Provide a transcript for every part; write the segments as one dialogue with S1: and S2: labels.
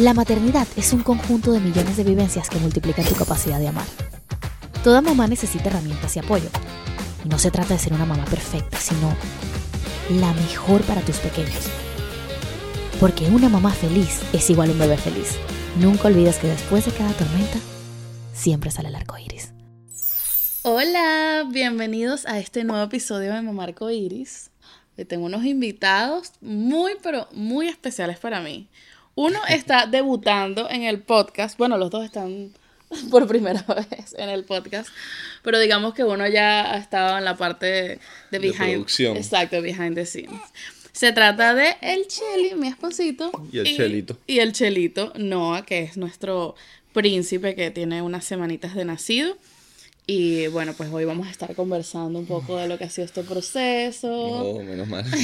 S1: La maternidad es un conjunto de millones de vivencias que multiplican tu capacidad de amar. Toda mamá necesita herramientas y apoyo. Y no se trata de ser una mamá perfecta, sino la mejor para tus pequeños. Porque una mamá feliz es igual a un bebé feliz. Nunca olvides que después de cada tormenta, siempre sale el arco iris.
S2: Hola, bienvenidos a este nuevo episodio de Mamá Arco Iris. Hoy tengo unos invitados muy, pero muy especiales para mí. Uno está debutando en el podcast. Bueno, los dos están por primera vez en el podcast. Pero digamos que uno ya ha estado en la parte de, behind.
S3: producción.
S2: Exacto, behind the scenes. Se trata de el Cheli, mi esposito.
S3: Y el Chelito.
S2: Y el Chelito, Noah, que es nuestro príncipe que tiene unas semanitas de nacido. Y bueno, pues hoy vamos a estar conversando un poco de lo que ha sido este proceso.
S3: Oh, menos mal.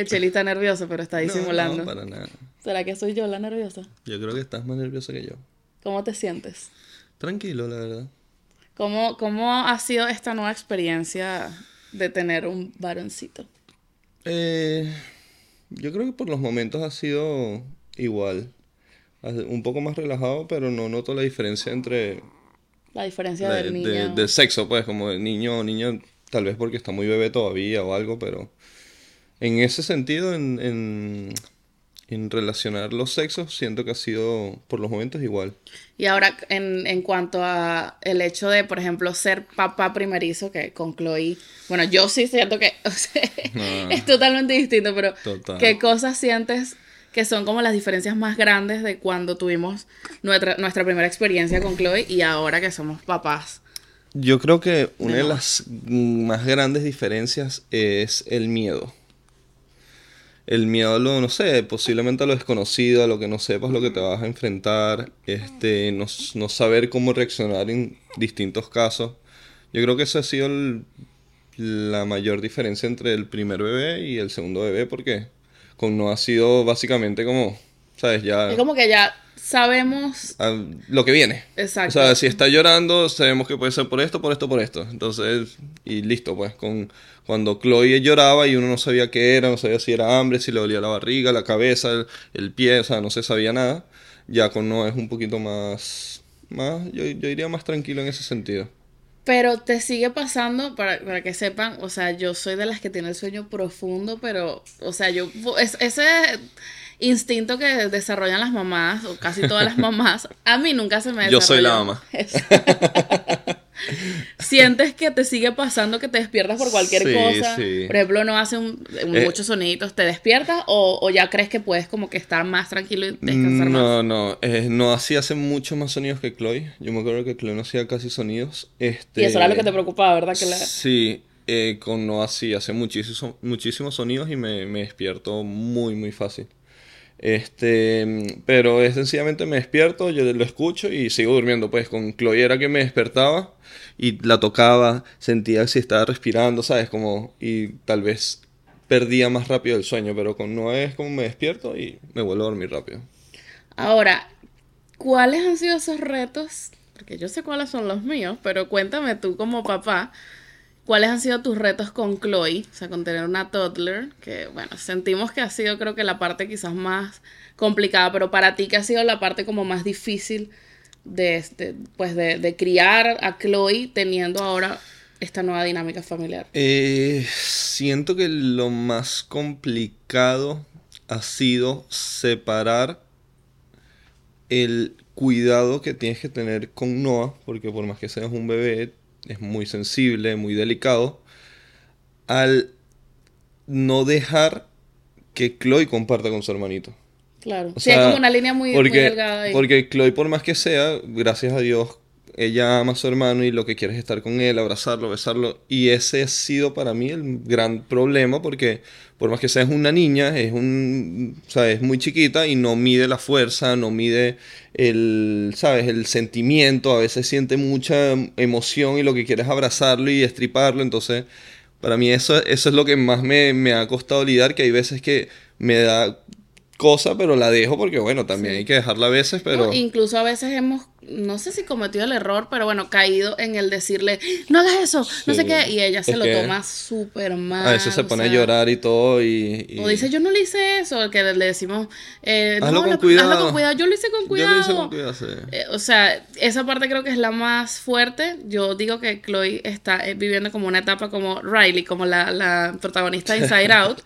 S2: El Cheli está nervioso, pero está disimulando.
S3: No, no, para nada.
S2: ¿Será que soy yo la nerviosa?
S3: Yo creo que estás más nervioso que yo.
S2: ¿Cómo te sientes?
S3: Tranquilo, la verdad.
S2: ¿Cómo, ¿Cómo ha sido esta nueva experiencia de tener un varoncito?
S3: Eh, yo creo que por los momentos ha sido igual. Un poco más relajado, pero no noto la diferencia entre...
S2: La diferencia
S3: de-
S2: del
S3: de-
S2: niño.
S3: del sexo, pues, como el niño o niña, tal vez porque está muy bebé todavía o algo, pero... En ese sentido, en, en, en relacionar los sexos, siento que ha sido por los momentos igual.
S2: Y ahora, en, en cuanto a el hecho de, por ejemplo, ser papá primerizo, que con Chloe, bueno, yo sí siento que o sea,
S3: Ah.
S2: es totalmente distinto, pero
S3: Total.
S2: ¿qué cosas sientes que son como las diferencias más grandes de cuando tuvimos nuestra, nuestra primera experiencia con Chloe y ahora que somos papás?
S3: Yo creo que una de las más grandes diferencias es el miedo. El miedo a lo, no sé, posiblemente a lo desconocido, a lo que no sepas, lo que te vas a enfrentar, este, no, no saber cómo reaccionar en distintos casos. Yo creo que esa ha sido la mayor diferencia entre el primer bebé y el segundo bebé, porque con no ha sido básicamente como, ¿sabes? Ya
S2: Es como que ya sabemos
S3: a lo que viene.
S2: Exacto.
S3: O sea, si está llorando, sabemos que puede ser por esto, por esto, por esto. Entonces, y listo, pues, con cuando Chloe lloraba y uno no sabía qué era, no sabía si era hambre, si le dolía la barriga, la cabeza, el, el pie, o sea, no se sabía nada. Ya con Noah es un poquito más, más, yo, yo diría más tranquilo en ese sentido.
S2: Pero te sigue pasando, para, para que sepan, o sea, yo soy de las que tiene el sueño profundo, pero, o sea, yo, es- ese instinto que desarrollan las mamás, o casi todas las mamás, a mí nunca se me
S3: Yo soy la
S2: desarrolló.
S3: mamá.
S2: Es- Sientes que te sigue pasando que te despiertas por cualquier
S3: Sí,
S2: cosa.
S3: sí.
S2: Por ejemplo, no hace un- un-
S3: Eh.
S2: muchos soniditos, ¿te despiertas o, o ya crees que puedes como que estar más tranquilo y descansar más?
S3: No, no, eh, no hacía hace muchos más sonidos que Chloe. Yo me acuerdo que Chloe no hacía casi sonidos. Este,
S2: Y eso era lo que te preocupaba, ¿verdad? Que la-
S3: Sí, eh, con Noah sí, hace muchísimos, muchísimos sonidos y me, me despierto muy, muy fácil. Este, pero es sencillamente me despierto, yo lo escucho y sigo durmiendo. Pues con Chloe era que me despertaba y la tocaba, sentía si estaba respirando, ¿sabes? Como, y tal vez perdía más rápido el sueño, pero con Noah es como me despierto y me vuelvo a dormir rápido.
S2: Ahora, ¿cuáles han sido esos retos? Porque yo sé cuáles son los míos, pero cuéntame tú como papá, ¿cuáles han sido tus retos con Chloe? O sea, con tener una toddler, que bueno, sentimos que ha sido creo que la parte quizás más complicada, pero para ti, ¿qué ha sido la parte como más difícil de, este, pues de, criar a Chloe teniendo ahora esta nueva dinámica familiar?
S3: Eh, siento que lo más complicado ha sido separar el cuidado que tienes que tener con Noah, porque por más que seas un bebé, es muy sensible, muy delicado, al no dejar que Chloe comparta con su hermanito.
S2: Claro.
S3: O
S2: sí, es
S3: sea,
S2: como una línea muy, muy delgada ahí.
S3: Porque Chloe, por más que sea, gracias a Dios, ella ama a su hermano y lo que quiere es estar con él, abrazarlo, besarlo. Y ese ha sido para mí el gran problema porque por más que sea es una niña, es un, o sea, es muy chiquita y no mide la fuerza, no mide el, sabes, el sentimiento, a veces siente mucha emoción y lo que quiere es abrazarlo y estriparlo, entonces para mí eso, eso es lo que más me, me ha costado lidiar, que hay veces que me da cosa, pero la dejo porque bueno, también
S2: Sí.
S3: hay que dejarla a veces, pero...
S2: No, incluso a veces hemos no sé si cometió el error, pero bueno, caído en el decirle, no hagas eso, no sé qué, y ella se
S3: Es
S2: lo toma súper mal.
S3: A veces se pone a
S2: sea,
S3: llorar y todo y... y-
S2: O dice, yo no le hice eso, que le decimos, eh,
S3: Hazlo
S2: no,
S3: con
S2: lo-
S3: cuidado.
S2: hazlo con cuidado, yo lo hice con
S3: Yo
S2: cuidado.
S3: lo hice con cuidado, sí.
S2: Eh, o sea, esa parte creo que es la más fuerte. Yo digo que Chloe está eh, viviendo como una etapa como Riley, como la, la protagonista de Inside Out,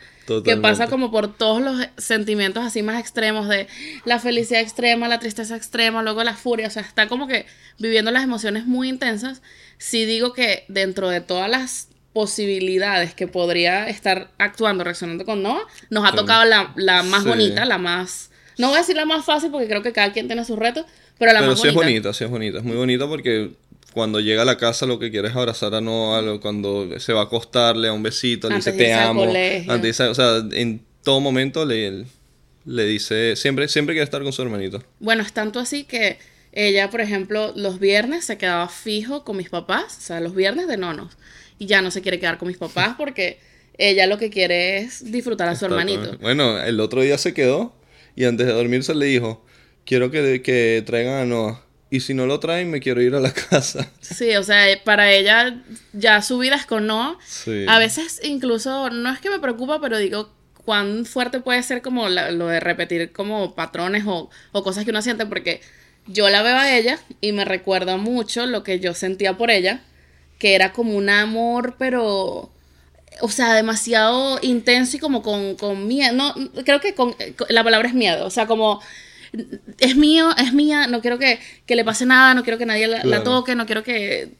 S2: que pasa como por todos los sentimientos así más extremos de la felicidad extrema, la tristeza extrema, luego la furia. O sea, está como que viviendo las emociones muy intensas. Sí digo que dentro de todas las posibilidades que podría estar actuando, reaccionando con Noah, nos ha tocado la, la más
S3: Sí.
S2: bonita, la más... No voy a decir la más fácil porque creo que cada quien tiene sus retos, pero la
S3: Pero
S2: más
S3: sí es
S2: bonita.
S3: bonita, sí es bonita. Es muy bonita porque cuando llega a la casa lo que quiere es abrazar a Noah, cuando se va a acostar, le da un besito, le
S2: Antes
S3: dice te amo. Antes de o sea, en todo momento le, le dice, siempre, siempre quiere estar con su hermanito.
S2: Bueno, es tanto así que ella, por ejemplo, los viernes se quedaba fijo con mis papás, o sea, los viernes de nonos, y ya no se quiere quedar con mis papás porque ella lo que quiere es disfrutar a su hermanito.
S3: Bueno, el otro día se quedó y antes de dormirse le dijo, quiero que, que traigan a Noah. Y si no lo traen, me quiero ir a la casa.
S2: Sí, o sea, para ella ya su vida es con Noah.
S3: Sí.
S2: A veces incluso, no es que me preocupa, pero digo, cuán fuerte puede ser como la- lo de repetir como patrones o, o cosas que uno siente, porque yo la veo a ella y me recuerda mucho lo que yo sentía por ella, que era como un amor, pero... O sea, demasiado intenso y como con, con miedo. No, creo que con, con- la palabra es miedo. O sea, como es mío, es mía, no quiero que, que le pase nada, no quiero que nadie la, toque, no quiero que,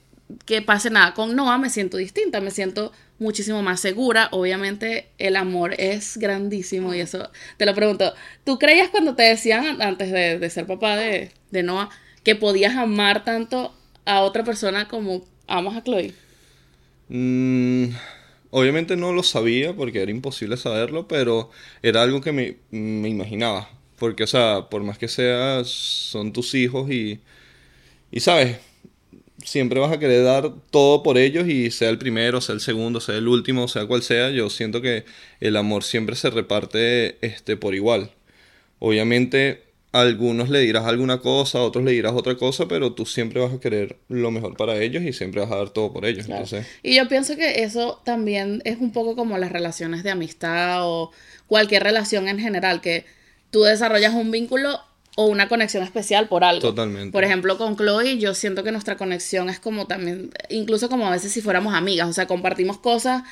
S2: que pase nada. Con Noah me siento distinta, me siento muchísimo más segura. Obviamente el amor es grandísimo y eso te lo pregunto. ¿Tú creías cuando te decían antes de, de ser papá de, de Noah que podías amar tanto a otra persona como amas a Chloe?
S3: Mm, obviamente no lo sabía porque era imposible saberlo, pero era algo que me, me imaginaba. Porque, o sea, por más que sea, son tus hijos y, y, ¿sabes? Siempre vas a querer dar todo por ellos y sea el primero, sea el segundo, sea el último, sea cual sea, yo siento que el amor siempre se reparte este, por igual. Obviamente, a algunos le dirás alguna cosa, a otros le dirás otra cosa, pero tú siempre vas a querer lo mejor para ellos y siempre vas a dar todo por ellos.
S2: Claro.
S3: Entonces,
S2: Y yo pienso que eso también es un poco como las relaciones de amistad o cualquier relación en general, que tú desarrollas un vínculo o una conexión especial por algo.
S3: Totalmente.
S2: Por ejemplo, con Chloe, yo siento que nuestra conexión es como también, incluso como a veces si fuéramos amigas, o sea, compartimos cosas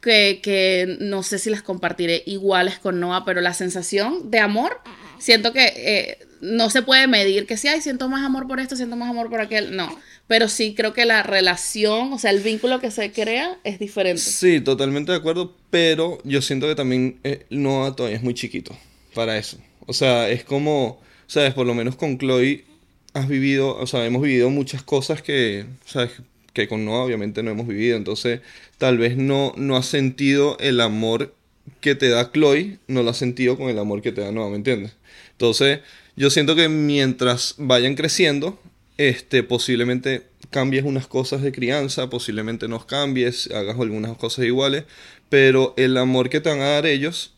S2: que, que no sé si las compartiré iguales con Noah, pero la sensación de amor, siento que eh, no se puede medir que si, ay, siento más amor por esto, siento más amor por aquel, no. Pero sí creo que la relación, o sea, el vínculo que se crea es diferente.
S3: Sí, totalmente de acuerdo, pero yo siento que también eh, Noah todavía es muy chiquito para eso. O sea, es como, sabes, por lo menos con Chloe has vivido, o sea, hemos vivido muchas cosas que, sabes, que con Noah obviamente no hemos vivido, entonces tal vez no, no has sentido el amor que te da Chloe, no lo has sentido con el amor que te da Noah, ¿me entiendes? Entonces, yo siento que mientras vayan creciendo, este, posiblemente cambies unas cosas de crianza, posiblemente no cambies, hagas algunas cosas iguales, pero el amor que te van a dar ellos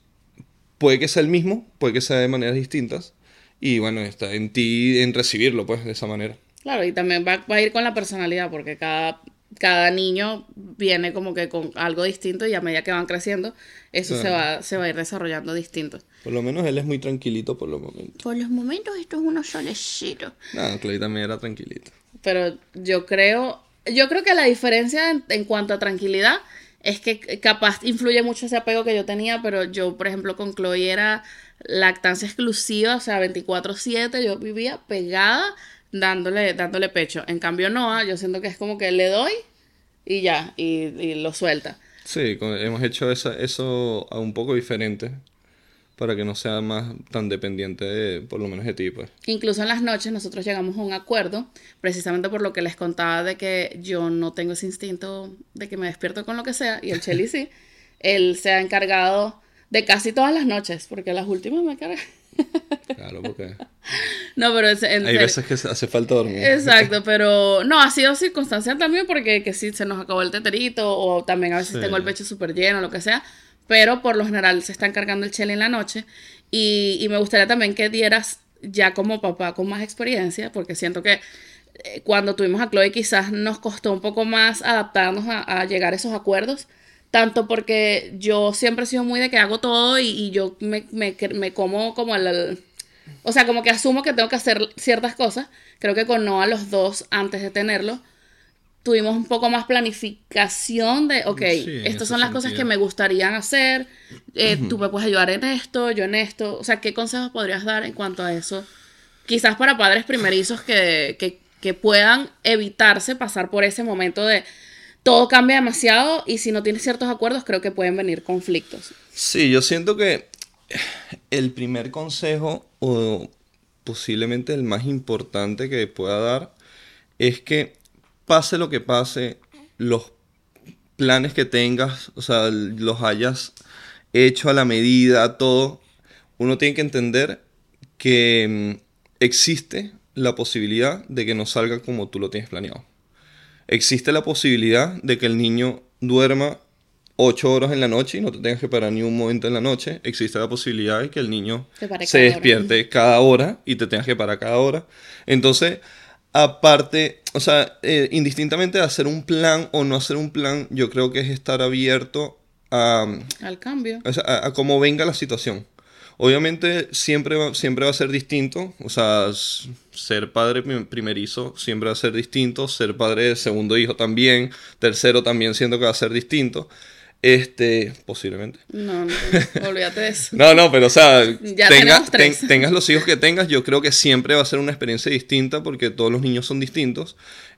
S3: puede que sea el mismo, puede que sea de maneras distintas, y bueno, está en ti en recibirlo, pues, de esa manera.
S2: Claro, y también va, va a ir con la personalidad, porque cada, cada niño viene como que con algo distinto y a medida que van creciendo, eso se, va, se va a ir desarrollando distinto.
S3: Por lo menos él es muy tranquilito por los momentos.
S2: Por los momentos esto es uno solecito.
S3: No, Chloe también era tranquilito.
S2: Pero yo creo, yo creo que la diferencia en, en cuanto a tranquilidad es que capaz influye mucho ese apego que yo tenía, pero yo, por ejemplo, con Chloe era lactancia exclusiva, o sea, 24/7, yo vivía pegada dándole, dándole pecho. En cambio, Noah, yo siento que es como que le doy y ya, y, y lo suelta.
S3: Sí, hemos hecho esa, eso un poco diferente para que no sea más tan dependiente de, por lo menos de ti, pues.
S2: Incluso en las noches nosotros llegamos a un acuerdo, precisamente por lo que les contaba de que yo no tengo ese instinto de que me despierto con lo que sea, y el Cheli sí. Él se ha encargado de casi todas las noches, porque las últimas me carga.
S3: Claro, porque
S2: No, pero es, en
S3: hay
S2: serio.
S3: veces que hace falta dormir.
S2: Exacto, pero no, ha sido circunstancial también porque que sí se nos acabó el teterito o también a veces
S3: Sí.
S2: tengo el pecho súper lleno, lo que sea, pero por lo general se está encargando el chile en la noche y, y me gustaría también que dieras ya como papá con más experiencia, porque siento que eh, cuando tuvimos a Chloe quizás nos costó un poco más adaptarnos a, llegar a esos acuerdos, tanto porque yo siempre he sido muy de que hago todo y, yo me, me, me, como como el, O sea, como que asumo que tengo que hacer ciertas cosas. Creo que con Noah los dos, antes de tenerlo, tuvimos un poco más planificación de, ok, estas son las cosas que me gustaría hacer, eh, tú me puedes ayudar en esto, yo en esto, o sea, ¿qué consejos podrías dar en cuanto a eso? Quizás para padres primerizos que, que, que puedan evitarse pasar por ese momento de todo cambia demasiado y si no tienes ciertos acuerdos creo que pueden venir conflictos.
S3: Sí, yo siento que el primer consejo o posiblemente el más importante que pueda dar es que pase lo que pase, los planes que tengas, o sea, los hayas hecho a la medida, todo, uno tiene que entender que mm, existe la posibilidad de que no salga como tú lo tienes planeado. Existe la posibilidad de que el niño duerma 8 horas en la noche y no te tengas que parar ni un momento en la noche. Existe la posibilidad de que el niño se despierte cada hora y te tengas que parar cada hora. Entonces, aparte, o sea, eh, indistintamente de hacer un plan o no hacer un plan, yo creo que es estar abierto a...
S2: Al cambio.
S3: a, cómo venga la situación. Obviamente siempre va, siempre va a ser distinto, o sea, ser padre primerizo siempre va a ser distinto, ser padre de segundo hijo también, tercero también siento que va a ser distinto. Este, posiblemente.
S2: No, no, olvídate de eso.
S3: no, no, pero o sea, tengas los hijos que tengas, yo creo que siempre va a ser una experiencia distinta porque todos los niños son distintos.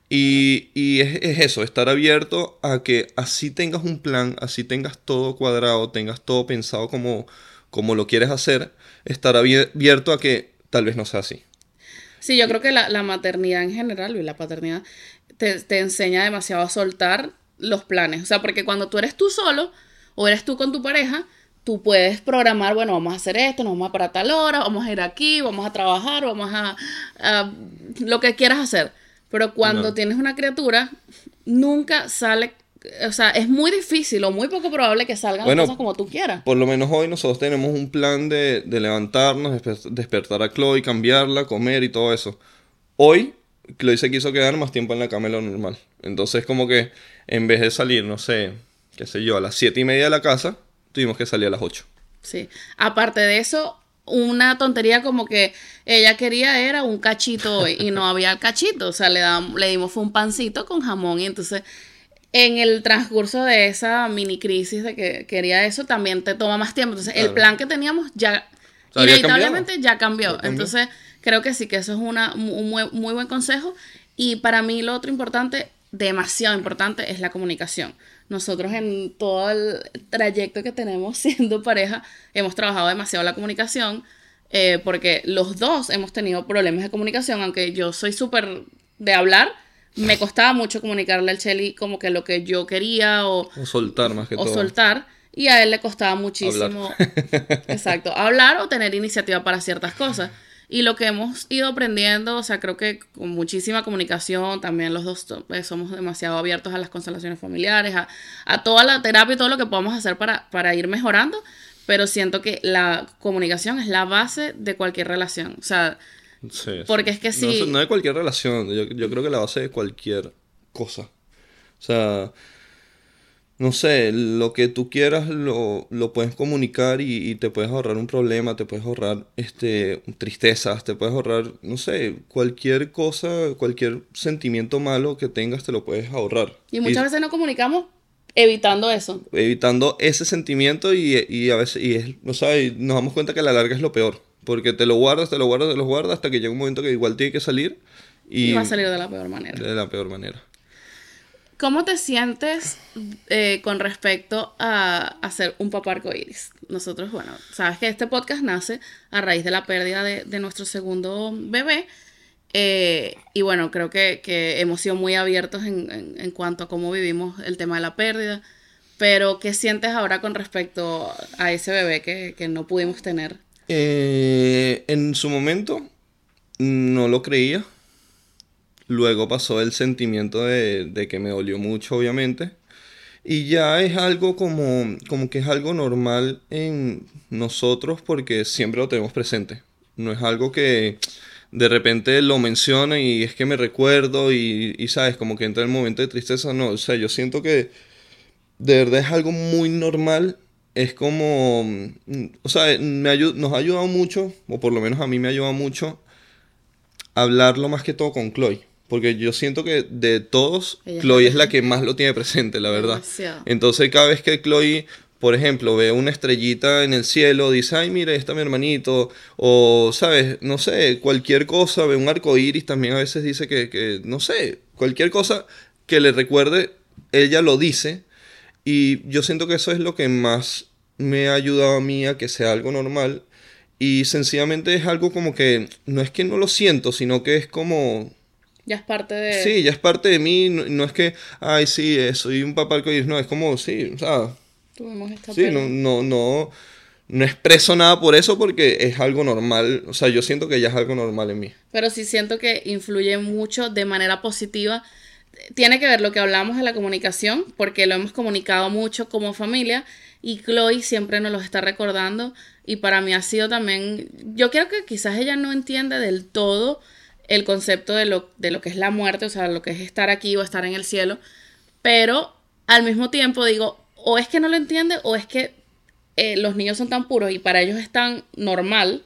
S3: Y, y es, es, eso, estar abierto a que así tengas un plan, así tengas todo cuadrado, tengas todo pensado como, como lo quieres hacer, estar abierto a que tal vez no sea así.
S2: Sí, yo creo que la, la maternidad en general y la paternidad te, te enseña demasiado a soltar los planes. O sea, porque cuando tú eres tú solo o eres tú con tu pareja, tú puedes programar, bueno, vamos a hacer esto, nos vamos a para tal hora, vamos a ir aquí, vamos a trabajar, vamos a, lo que quieras hacer. Pero cuando tienes una criatura, nunca sale, o sea, es muy difícil o muy poco probable que salgan las cosas como tú quieras.
S3: Por lo menos hoy nosotros tenemos un plan de, de levantarnos, despertar a Chloe, cambiarla, comer y todo eso. Hoy Chloe se quiso quedar más tiempo en la cama de lo normal. Entonces como que en vez de salir, no sé, qué sé yo, a las siete y media de la casa, tuvimos que salir a las 8.
S2: Sí. Aparte de eso, una tontería como que ella quería era un cachito y no había el cachito. O sea, le, le dimos un pancito con jamón y entonces en el transcurso de esa mini crisis de que quería eso, también te toma más tiempo. Entonces, el plan que teníamos ya inevitablemente ya cambió. Entonces, creo que sí que eso es una, un muy, muy buen consejo. Y para mí lo otro importante demasiado importante es la comunicación. Nosotros en todo el trayecto que tenemos siendo pareja hemos trabajado demasiado la comunicación eh, porque los dos hemos tenido problemas de comunicación, aunque yo soy súper de hablar, me costaba mucho comunicarle al Chelly como que lo que yo quería o,
S3: o soltar más que
S2: o soltar y a él le costaba muchísimo exacto hablar o tener iniciativa para ciertas cosas y lo que hemos ido aprendiendo, o sea, creo que con muchísima comunicación, también los dos pues, somos demasiado abiertos a las constelaciones familiares, a, toda la terapia y todo lo que podamos hacer para, para ir mejorando, pero siento que la comunicación es la base de cualquier relación, o sea, porque es que si...
S3: No, no de cualquier relación, yo, yo creo que la base de cualquier cosa. O sea, no sé, lo que tú quieras lo, lo puedes comunicar y, te puedes ahorrar un problema, te puedes ahorrar este, tristezas, te puedes ahorrar, no sé, cualquier cosa, cualquier sentimiento malo que tengas, te lo puedes ahorrar.
S2: Y muchas veces no comunicamos evitando eso.
S3: Evitando ese sentimiento y, y a veces, y es, no sé, nos damos cuenta que a la larga es lo peor, porque te lo guardas, te lo guardas, te lo guardas hasta que llega un momento que igual tiene que salir. Y,
S2: y va a salir de la peor manera.
S3: De la peor manera.
S2: ¿Cómo te sientes eh, con respecto a, hacer un papá arcoíris? Nosotros, bueno, sabes que este podcast nace a raíz de la pérdida de, nuestro segundo bebé. Eh, y bueno, creo que, hemos sido muy abiertos en, cuanto a cómo vivimos el tema de la pérdida. Pero, ¿qué sientes ahora con respecto a ese bebé que, no pudimos tener?
S3: Eh, en su momento no lo creía Luego pasó el sentimiento de, que me dolió mucho, obviamente. Y ya es algo como, como que es algo normal en nosotros porque siempre lo tenemos presente. No es algo que de repente lo menciona y es que me recuerdo y, y sabes, como que entra el momento de tristeza. No, o sea, yo siento que de verdad es algo muy normal. Es como, o sea, me nos ha ayudado mucho, o por lo menos a mí me ha ayudado mucho, hablarlo más que todo con Chloe. Porque yo siento que de todos, Chloe es la que más lo tiene presente, la verdad. Entonces cada vez que Chloe, por ejemplo, ve una estrellita en el cielo, dice, ay, mire, está mi hermanito. O, ¿sabes? No sé, cualquier cosa, ve un arco iris, también a veces dice que, que, no sé, cualquier cosa que le recuerde, ella lo dice. Y yo siento que eso es lo que más me ha ayudado a mí a que sea algo normal. Y sencillamente es algo como que no es que no lo siento, sino que es como...
S2: Ya es parte de...
S3: Sí, ya es parte de mí. No, es que, ay, sí, eh, soy un papá arcoíris. No, es como, sí, o sea...
S2: Tuvimos esta
S3: Sí, no, no, no, no expreso nada por eso porque es algo normal. O sea, yo siento que ya es algo normal en mí.
S2: Pero sí siento que influye mucho de manera positiva tiene que ver lo que hablamos de la comunicación, porque lo hemos comunicado mucho como familia y Chloe siempre nos lo está recordando y para mí ha sido también, yo creo que quizás ella no entiende del todo el concepto de lo, de lo que es la muerte, o sea, lo que es estar aquí o estar en el cielo, pero al mismo tiempo digo, o es que no lo entiende o es que eh, los niños son tan puros y para ellos es tan normal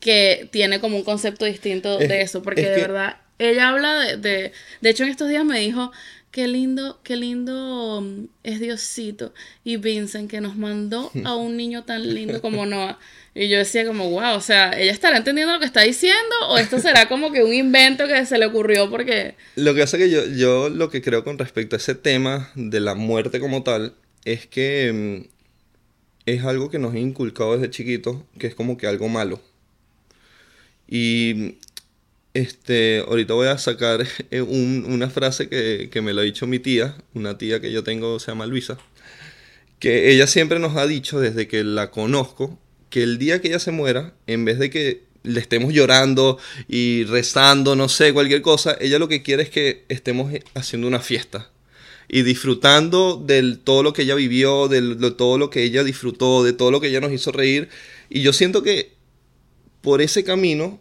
S2: que tiene como un concepto distinto de eso, porque de verdad ella habla de, de, de hecho en estos días me dijo, qué lindo, qué lindo mm, es Diosito y Vincent que nos mandó a un niño tan lindo como Noah. Y yo decía como, wow, o sea, ¿ella estará entendiendo lo que está diciendo? ¿O esto será como que un invento que se le ocurrió porque...
S3: Lo que hace que yo, yo lo que creo con respecto a ese tema de la muerte como tal, es que mm, es algo que nos ha inculcado desde chiquitos, que es como que algo malo. Y este, ahorita voy a sacar eh, una frase que, me lo ha dicho mi tía, una tía que yo tengo, se llama Luisa, que ella siempre nos ha dicho desde que la conozco, que el día que ella se muera, en vez de que le estemos llorando y rezando, no sé, cualquier cosa, ella lo que quiere es que estemos haciendo una fiesta y disfrutando de todo lo que ella vivió, de, de todo lo que ella disfrutó, de todo lo que ella nos hizo reír. Y yo siento que por ese camino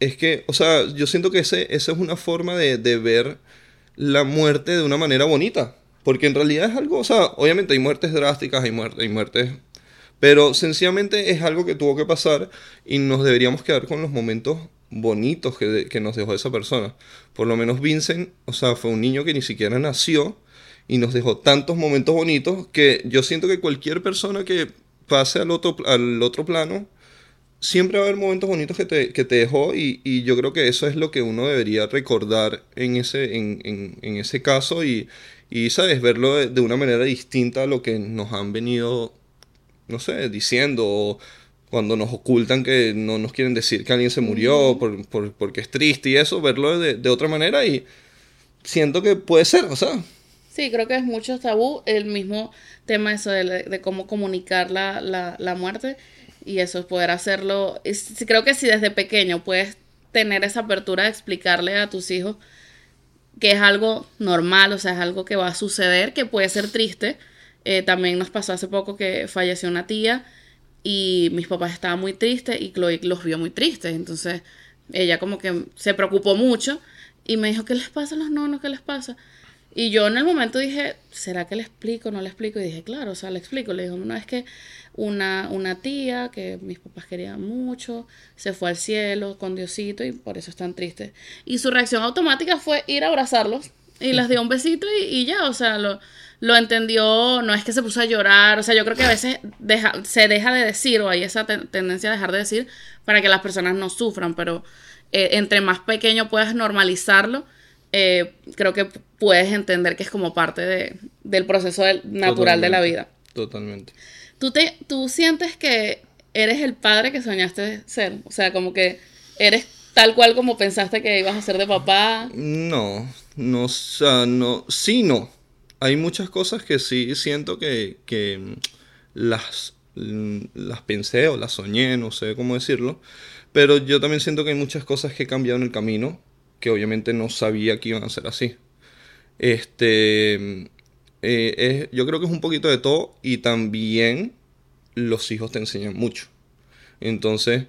S3: es que, o sea, yo siento que ese, esa es una forma de, ver la muerte de una manera bonita. Porque en realidad es algo, o sea, obviamente hay muertes drásticas, hay, muertes, hay muertes, pero sencillamente es algo que tuvo que pasar y nos deberíamos quedar con los momentos bonitos que, que nos dejó esa persona. Por lo menos Vincent, o sea, fue un niño que ni siquiera nació y nos dejó tantos momentos bonitos que yo siento que cualquier persona que pase al otro, al otro plano, siempre va a haber momentos bonitos que te, que te dejó y, y, yo creo que eso es lo que uno debería recordar en ese, en, en, en ese caso y, y, ¿sabes? Verlo de, una manera distinta a lo que nos han venido, no sé, diciendo o cuando nos ocultan que no nos quieren decir que alguien se murió por, por, porque es triste y eso, verlo de, de, otra manera y siento que puede ser, o sea.
S2: Sí, creo que es mucho tabú el mismo tema eso de, de cómo comunicar la, la, la muerte y eso, poder hacerlo. creo que si desde pequeño puedes tener esa apertura de explicarle a tus hijos que es algo normal, o sea, es algo que va a suceder, que puede ser triste. Eh, también nos pasó hace poco que falleció una tía y mis papás estaban muy tristes y Chloe los vio muy tristes. Entonces ella como que se preocupó mucho y me dijo, ¿qué les pasa a los nonos? ¿Qué les pasa? Y yo en el momento dije, ¿será que le explico? No le explico. Y dije, claro, o sea, le explico. Le digo, no, es que una, una tía que mis papás querían mucho, se fue al cielo con Diosito y por eso están tristes. Y su reacción automática fue ir a abrazarlos y les dio un besito y, ya, o sea, lo, lo entendió, no es que se puso a llorar, o sea, yo creo que a veces deja, se deja de decir o hay esa tendencia a dejar de decir para que las personas no sufran, pero eh, entre más pequeño puedas normalizarlo, eh, creo que puedes entender que es como parte de, del proceso natural de la vida.
S3: Totalmente.
S2: ¿Tú, te, ¿Tú sientes que eres el padre que soñaste ser? O sea, como que eres tal cual como pensaste que ibas a ser de papá.
S3: No, no, o sea, no, sí, no. Hay muchas cosas que sí siento que, que las, las pensé o las soñé, no sé cómo decirlo. Pero yo también siento que hay muchas cosas que he cambiado en el camino que obviamente no sabía que iban a ser así. Este, eh, yo creo que es un poquito de todo y también los hijos te enseñan mucho. Entonces,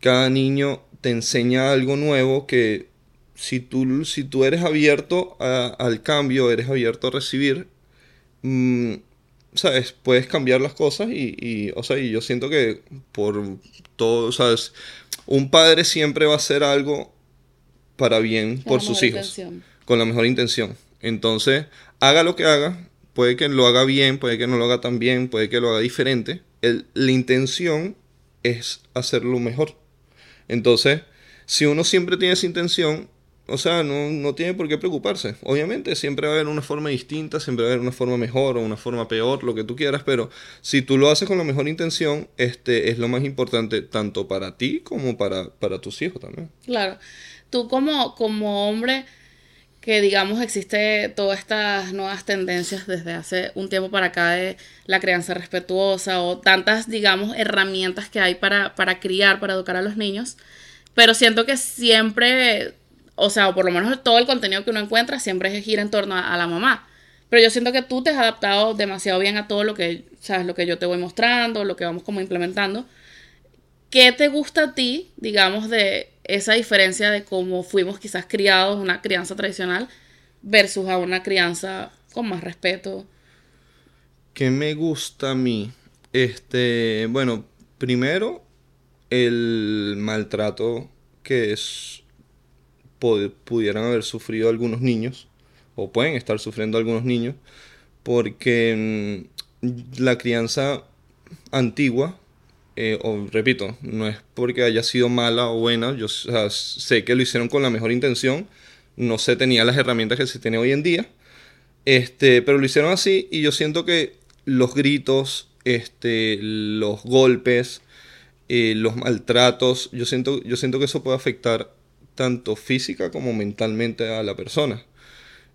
S3: cada niño te enseña algo nuevo que si tú, si tú eres abierto al cambio, eres abierto a recibir, mm, ¿sabes? Puedes cambiar las cosas y, o sea, y yo siento que por todo, ¿sabes? Un padre siempre va a hacer algo para bien por sus hijos, con la mejor intención. Entonces, haga lo que haga, puede que lo haga bien, puede que no lo haga tan bien, puede que lo haga diferente. la intención es hacerlo mejor. Entonces, si uno siempre tiene esa intención, o sea, no, tiene por qué preocuparse. Obviamente, siempre va a haber una forma distinta, siempre va a haber una forma mejor o una forma peor, lo que tú quieras, pero si tú lo haces con la mejor intención, este es lo más importante tanto para ti como para, para tus hijos también.
S2: Claro. Tú como, como hombre, que digamos existe todas estas nuevas tendencias desde hace un tiempo para acá de la crianza respetuosa o tantas, digamos, herramientas que hay para, para criar, para educar a los niños, pero siento que siempre o sea, o por lo menos todo el contenido que uno encuentra siempre gira en torno a, la mamá. Pero yo siento que tú te has adaptado demasiado bien a todo lo que, sabes, lo que yo te voy mostrando, lo que vamos como implementando. ¿Qué te gusta a ti, digamos, de esa diferencia de cómo fuimos quizás criados, una crianza tradicional, versus a una crianza con más respeto?
S3: ¿Qué me gusta a mí? Este, bueno, primero, el maltrato que es pudieran haber sufrido algunos niños, o pueden estar sufriendo algunos niños, porque mm, la crianza antigua, eh, repito, no es porque haya sido mala o buena, yo sé que lo hicieron con la mejor intención, no se tenía las herramientas que se tiene hoy en día, este, pero lo hicieron así y yo siento que los gritos, este, los golpes, eh, los maltratos, yo siento, yo siento que eso puede afectar tanto física como mentalmente a la persona.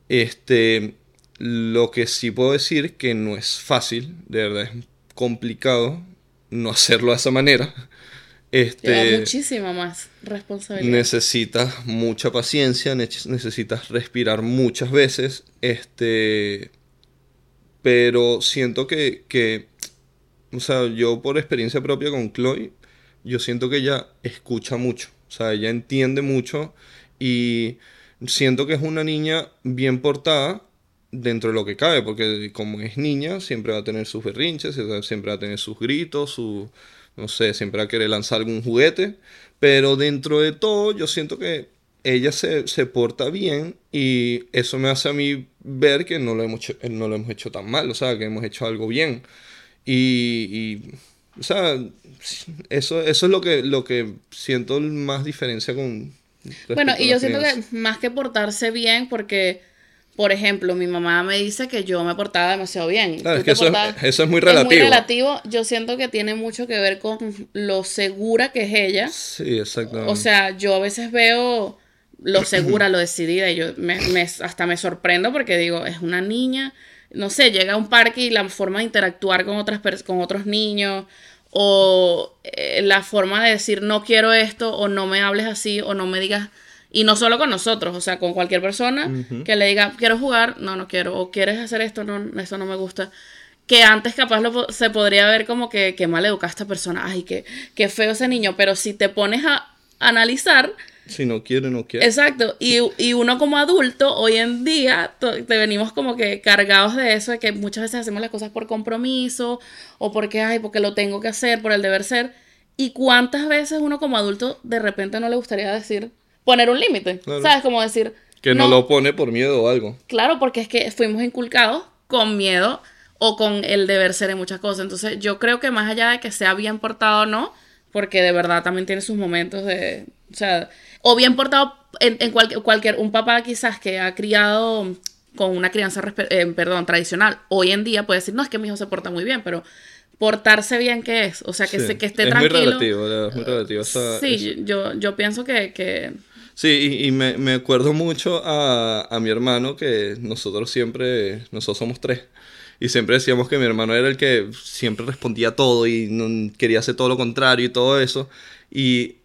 S3: Este, lo que sí puedo decir que no es fácil, de verdad es complicado no hacerlo de esa manera.
S2: Este, muchísima más responsabilidad.
S3: Necesitas mucha paciencia, necesitas respirar muchas veces. Este, pero siento que, que, o sea, yo por experiencia propia con Chloe, yo siento que ella escucha mucho. O sea, ella entiende mucho y siento que es una niña bien portada dentro de lo que cabe, porque como es niña, siempre va a tener sus berrinches, siempre va a tener sus gritos, su, no sé, siempre va a querer lanzar algún juguete, pero dentro de todo yo siento que ella se, se porta bien y eso me hace a mí ver que no lo hemos hecho, no lo hemos hecho tan mal, o sea, que hemos hecho algo bien. Y, y o sea, eso, eso es lo que, lo que siento más diferencia con...
S2: Bueno, y yo siento que más que portarse bien, porque, por ejemplo, mi mamá me dice que yo me portaba demasiado bien.
S3: Claro, es que eso, es, muy relativo. Es muy
S2: relativo. Yo siento que tiene mucho que ver con lo segura que es ella.
S3: Sí, exactamente.
S2: O sea, yo a veces veo lo segura, lo decidida, y yo me, hasta me sorprendo porque digo, es una niña no sé, llega a un parque y la forma de interactuar con, otras con otros niños, o eh, la forma de decir no quiero esto, o no me hables así, o no me digas, y no solo con nosotros, o sea, con cualquier persona que le diga quiero jugar, no, no quiero, o quieres hacer esto, no, eso no me gusta. Que antes capaz lo, se podría ver como que, que mal educada esta persona, ay, qué, qué feo ese niño, pero si te pones a analizar,
S3: si no quiere, no quiere.
S2: Exacto. Y, y uno como adulto, hoy en día, te venimos como que cargados de eso, de que muchas veces hacemos las cosas por compromiso o porque, ay, porque lo tengo que hacer, por el deber ser. ¿Y cuántas veces uno como adulto de repente no le gustaría decir, poner un límite? ¿Sabes? Como decir...
S3: Que no, lo pone por miedo o algo.
S2: Claro, porque es que fuimos inculcados con miedo o con el deber ser en muchas cosas. Entonces yo creo que más allá de que sea bien portado o no, porque de verdad también tiene sus momentos de... O sea, o bien portado en, cualquier, un papá quizás que ha criado con una crianza, eh, perdón, tradicional, hoy en día puede decir, no, es que mi hijo se porta muy bien, pero portarse bien, ¿qué es? O sea, que, se, que esté tranquilo.
S3: Muy relativo, es muy relativo.
S2: sí, yo, yo pienso que...
S3: Sí, y, me, me, acuerdo mucho a, a, mi hermano que nosotros siempre, nosotros somos tres, y siempre decíamos que mi hermano era el que siempre respondía todo y no, quería hacer todo lo contrario y todo eso. Y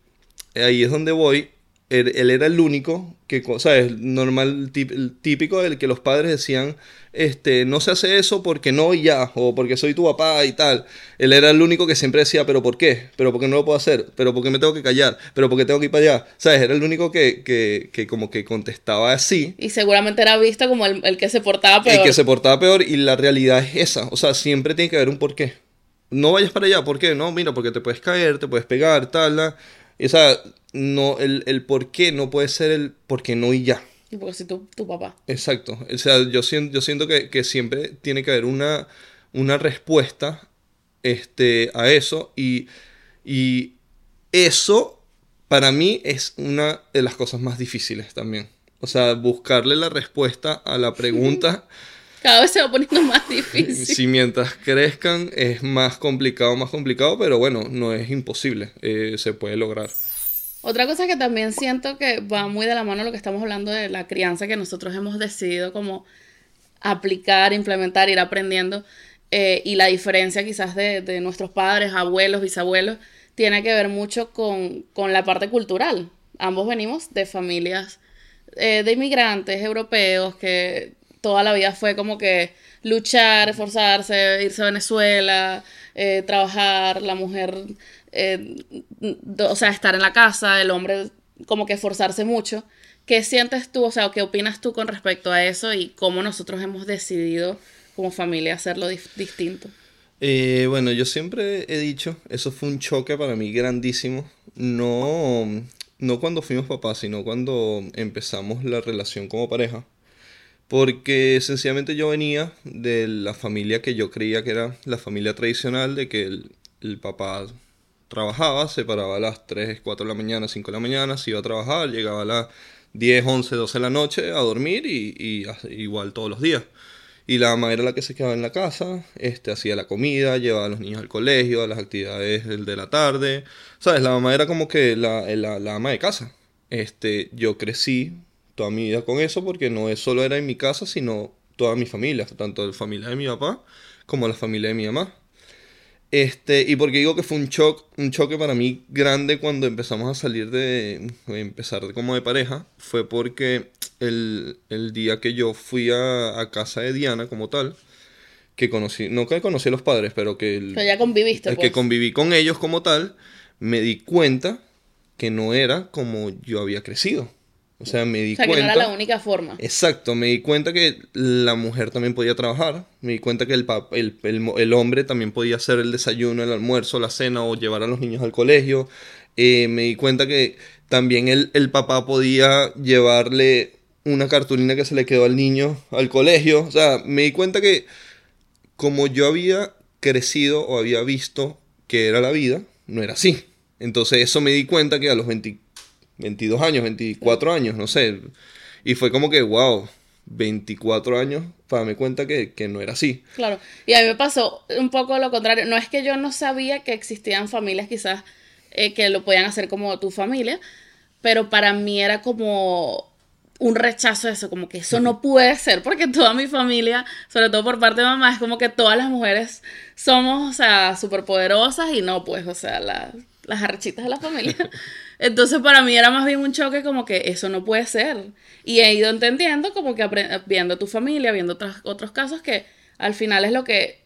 S3: ahí es donde voy él, él era el único que, ¿sabes? Normal, típico del que los padres decían, este, no se hace eso porque no y ya, o porque soy tu papá y tal. Él era el único que siempre decía, pero ¿por qué? ¿Pero por qué no lo puedo hacer? ¿Pero por qué me tengo que callar? ¿Pero por qué tengo que ir para allá? ¿Sabes? Era el único que, que, que como que contestaba así.
S2: Y seguramente era visto como el, el que se portaba peor.
S3: El que se portaba peor y la realidad es esa. O sea, siempre tiene que haber un porqué. No vayas para allá, ¿por qué? No, mira, porque te puedes caer, te puedes pegar, tal. Sea, no, el, el por qué no puede ser el por qué no y ya.
S2: Y Porque si tu, tu papá.
S3: Exacto. O sea, yo siento, yo siento que, que siempre tiene que haber una, una respuesta este, a eso. Y, y eso, para mí, es una de las cosas más difíciles también. O sea, buscarle la respuesta a la pregunta.
S2: Cada vez se va poniendo más difícil.
S3: Si mientras crezcan es más complicado, más complicado, pero bueno, no es imposible, eh, se puede lograr.
S2: Otra cosa que también siento que va muy de la mano lo que estamos hablando de la crianza que nosotros hemos decidido como aplicar, implementar, ir aprendiendo eh, y la diferencia quizás de, de nuestros padres, abuelos, bisabuelos, tiene que ver mucho con, con la parte cultural. Ambos venimos de familias eh, de inmigrantes europeos que toda la vida fue como que luchar, esforzarse, irse a Venezuela, eh, trabajar, la mujer, eh, o sea, estar en la casa, el hombre como que esforzarse mucho. ¿Qué sientes tú, o sea, qué opinas tú con respecto a eso y cómo nosotros hemos decidido como familia hacerlo distinto?
S3: Eh, bueno, yo siempre he dicho, eso fue un choque para mí grandísimo, no, no cuando fuimos papás, sino cuando empezamos la relación como pareja, porque sencillamente yo venía de la familia que yo creía que era la familia tradicional, de que el, papá trabajaba, se paraba a las 3, 4 de la mañana, 5 de la mañana, se iba a trabajar, llegaba a las 10, 11, 12 de la noche a dormir y, y igual todos los días. Y la mamá era la que se quedaba en la casa, este, hacía la comida, llevaba a los niños al colegio, a las actividades de la tarde. ¿Sabes? La mamá era como que la, la, la ama de casa. Este, yo crecí toda mi vida con eso porque no es solo era en mi casa, sino toda mi familia, tanto la familia de mi papá como la familia de mi mamá. Este, y porque digo que fue un choque, un choque para mí grande cuando empezamos a salir de, empezar como de pareja, fue porque el, el día que yo fui a, a casa de Diana como tal, que conocí, no que conocí a los padres, pero que, el-
S2: Pero ya conviviste,
S3: el
S2: pues.
S3: que conviví con ellos como tal, me di cuenta que no era como yo había crecido. O sea, me di
S2: o sea, que no
S3: cuenta.
S2: era la única forma.
S3: Exacto, me di cuenta que la mujer también podía trabajar, me di cuenta que el, pap- el, el el hombre también podía hacer el desayuno, el almuerzo, la cena o llevar a los niños al colegio. Eh, me di cuenta que también el, el papá podía llevarle una cartulina que se le quedó al niño al colegio. O sea, me di cuenta que como yo había crecido o había visto que era la vida, no era así. Entonces eso me di cuenta que a los 20 22 años, 24 años, no sé. Y fue como que, wow, 24 años para darme cuenta que, que no era así.
S2: Claro. Y a mí me pasó un poco lo contrario. No es que yo no sabía que existían familias quizás eh, que lo podían hacer como tu familia, pero para mí era como un rechazo eso, como que eso no puede ser, porque toda mi familia, sobre todo por parte de mamá, es como que todas las mujeres somos, o sea, súper poderosas y no, pues, o sea, la- las arrechitas de la familia. Entonces para mí era más bien un choque como que eso no puede ser. Y he ido entendiendo como que viendo tu familia, viendo otros, otros casos que al final es lo que